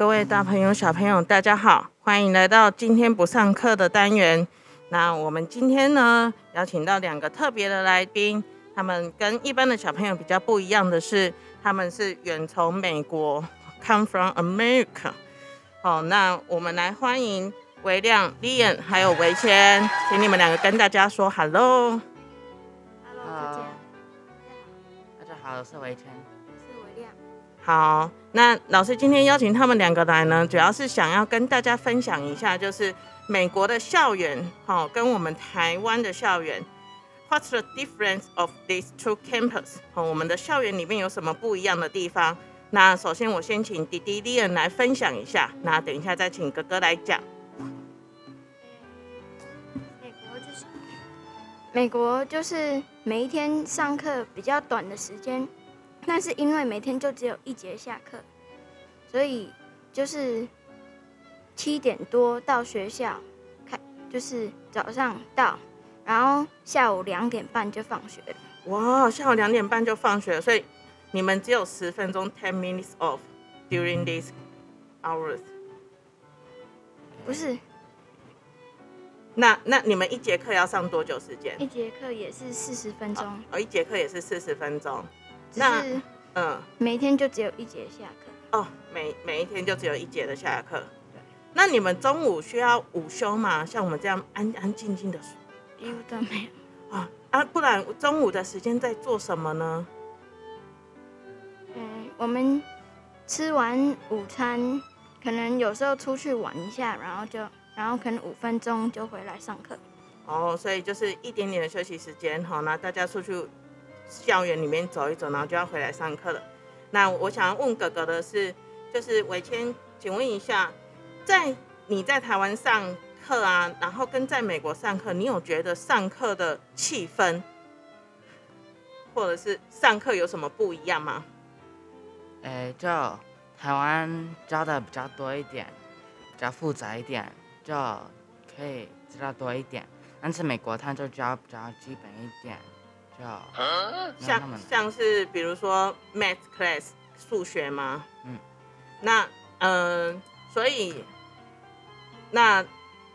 各位大朋友、小朋友，大家好，欢迎来到今天不上课的单元。那我们今天呢，邀请到两个特别的来宾，他们跟一般的小朋友比较不一样的是，他们是远从美国，come from America。好，那我们来欢迎维亮、Lian 还有维谦，请你们两个跟大家说 hello。Hello，大家好，大家好，我是维谦。好，那老师今天邀请他们两个来呢，主要是想要跟大家分享一下，就是美国的校园，好、跟我们台湾的校园，What's the difference of these two campus？好、我们的校园里面有什么不一样的地方？那首先我先请弟弟 Lian 来分享一下，那等一下再请哥哥来讲。美国就是美国就是每一天上课比较短的时间，但是因为每天就只有一节下课，所以就是七点多到学校，开就是早上到，然后下午两点半就放学了。哇，下午两点半就放学了，所以你们只有十分钟 （ten minutes off during these hours）。不是那那你们一节课要上多久时间？一节课也是四十分钟，哦，一节课也是四十分钟。只那是嗯，每天就只有一节下课。哦，每每一天就只有一节的下课。那你们中午需要午休吗？像我们这样安安静静的几乎都没有。啊啊，不然中午的时间在做什么呢？嗯，我们吃完午餐，可能有时候出去玩一下，然后就，然后可能五分钟就回来上课。哦，所以就是一点点的休息时间，好，那大家出去校园里面走一走，然后就要回来上课了。那我想要问哥哥的是，就是伟谦，请问一下，在你在台湾上课啊，然后跟在美国上课，你有觉得上课的气氛，或者是上课有什么不一样吗？就台湾教的比较多一点，比较复杂一点，就可以知道多一点。但是美国他就教比较基本一点，像。像是比如说 math class 数学吗？嗯，那嗯、呃所以那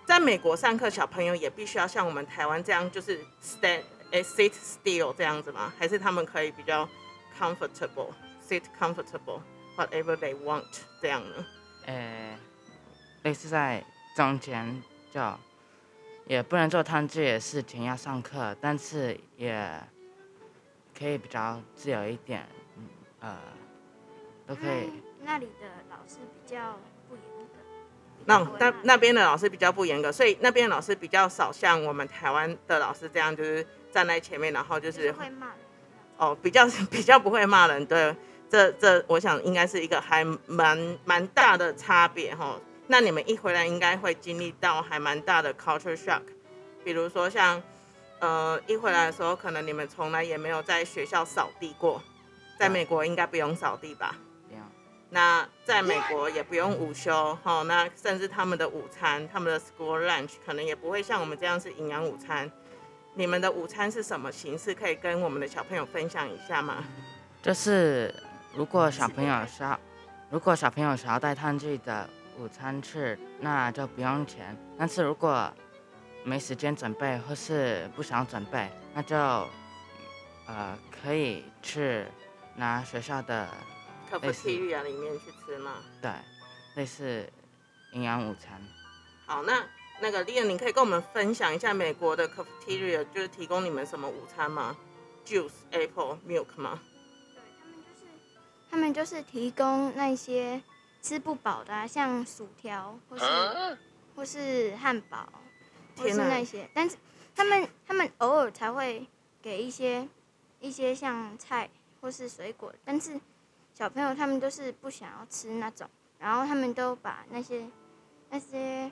在美国上课，小朋友也必须要像我们台湾这样，就是 stand 诶 sit still 这样子吗？还是他们可以比较 comfortable sit comfortable whatever they want 这样呢？诶，类似在中间，就也不能做他们自己的事情，要上课，但是也可以比较自由一点，嗯呃，都可以。嗯那里的老师比较不严格。那那那边的老师比较不严格，所以那边的老师比较少像我们台湾的老师这样，就是站在前面，然后就就是是会骂人。哦，比较 比较不会骂人，对，这这我想应该是一个还蛮蛮大的差别哈。那你们一回来应该会经历到还蛮大的 culture shock，比如说像呃一回来的时候，可能你们从来也没有在学校扫地过，在美国应该不用扫地吧？没有。那在美国也不用午休哈，那甚至他们的午餐，他们的 school lunch 可能也不会像我们这样是营养午餐。你们的午餐是什么形式？可以跟我们的小朋友分享一下吗？就是如果小朋友是要，如果小朋友想要带他们自己的午餐吃，那就不用钱。但是如果没时间准备或是不想准备，那就呃可以去拿学校的 cafeteria 里面去吃吗？对类似营养午餐。好，那那个 Lian，你可以跟我们分享一下美国的 cafeteria 就是提供你们什么午餐吗？Juice、apple、milk 吗？对他们就是，他们就是提供那些吃不饱的、啊，像薯条或是、或是汉堡，或是那些，但是他们他们偶尔才会给一些一些像菜或是水果，但是小朋友他们都是不想要吃那种，然后他们都把那些那些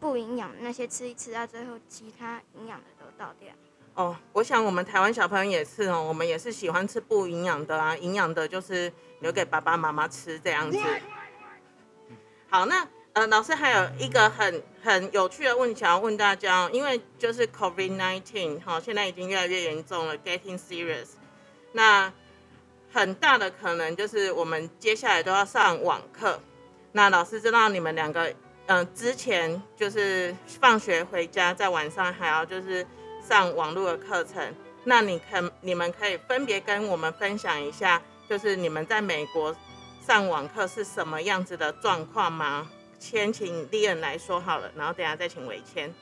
不营养的那些吃一吃，到最后其他营养的都倒掉。哦，我想我们台湾小朋友也是哦，我们也是喜欢吃不营养的啊，营养的就是留给爸爸妈妈吃这样子。好，那呃，老师还有一个很很有趣的问题想要问大家哦，因为就是 COVID nineteen 哈，现在已经越来越严重了，getting serious。那很大的可能就是我们接下来都要上网课。那老师知道你们两个，嗯、之前就是放学回家，在晚上还要就是上网络的课程。那你可你们可以分别跟我们分享一下，就是你们在美国上网课是什么样子的状况吗？先请丽恩来说好了，然后等下再请伟谦。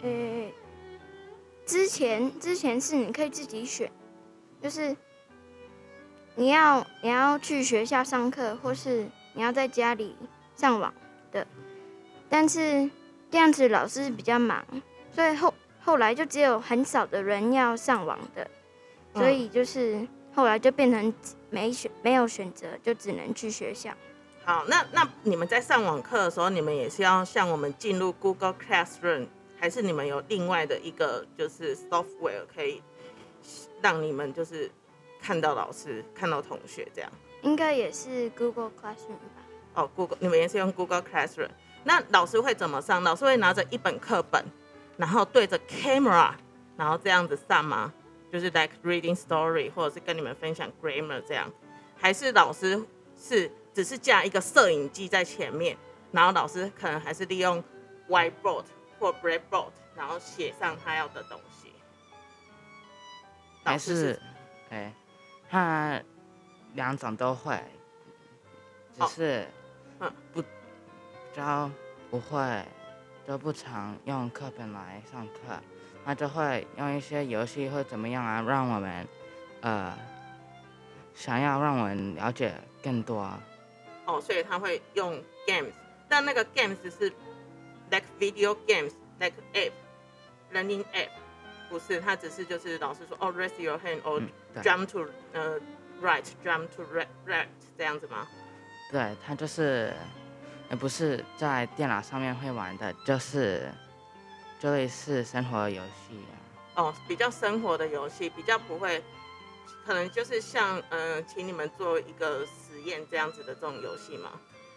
呃，之前之前是你可以自己选，就是你要你要去学校上课，或是你要在家里上网的。但是这样子老师比较忙，所以后后来就只有很少的人要上网的，所以就是后来就变成没选没有选择，就只能去学校。好，那那你们在上网课的时候，你们也是要像我们进入 Google Classroom，还是你们有另外的一个就是 software 可以让你们就是看到老师、看到同学这样？应该也是 Google Classroom 吧？哦，Google，你们也是用 Google Classroom。那老师会怎么上？老师会拿着一本课本，然后对着 camera，然后这样子上吗？就是 like reading story，或者是跟你们分享 grammar 这样，还是老师是只是架一个摄影机在前面，然后老师可能还是利用 whiteboard 或 blackboard，然后写上他要的东西。还是，哎，他两种都会，只哦是嗯不比较不会，都不常用课本来上课，他就会用一些游戏或怎么样啊，让我们呃想要让我们了解更多。哦，所以他会用 games，但那个 games 是 like video games，like app learning app，不是，他只是就是老师说哦 raise your hand or 嗯，对 jump to 呃 right jump to right right 这样子吗？对，他就是，也不是在电脑上面会玩的，就是就类似生活游戏啊。哦，比较生活的游戏，比较不会，可能就是像呃，请你们做一个实验这样子的这种游戏嘛。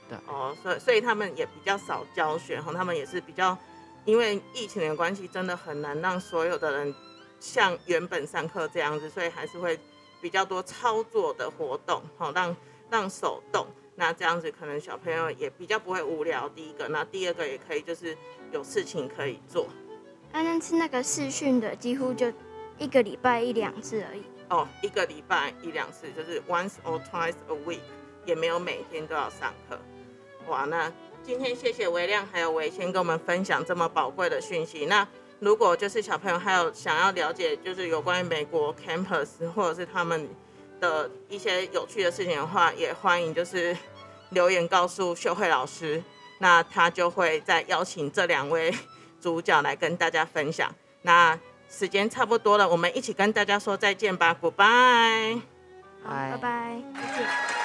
对哦，所以所以他们也比较少教学哈，他们也是比较，因为疫情的关系，真的很难让所有的人像原本上课这样子，所以还是会比较多操作的活动，好让让手动。那这样子可能小朋友也比较不会无聊。第一个，那第二个也可以就是有事情可以做。啊，但是那个试训的几乎就一个礼拜一两次而已。哦，一个礼拜一两次，就是 once or twice a week，也没有每天都要上课。哇，那今天谢谢维亮还有维谦跟我们分享这么宝贵的讯息。那如果就是小朋友还有想要了解，就是有关于美国 campus 或者是他们的一些有趣的事情的话，也欢迎就是留言告诉秀慧老师，那他就会再邀请这两位 主角来跟大家分享。那时间差不多了，我们一起跟大家说再见吧，Goodbye。拜拜，再见。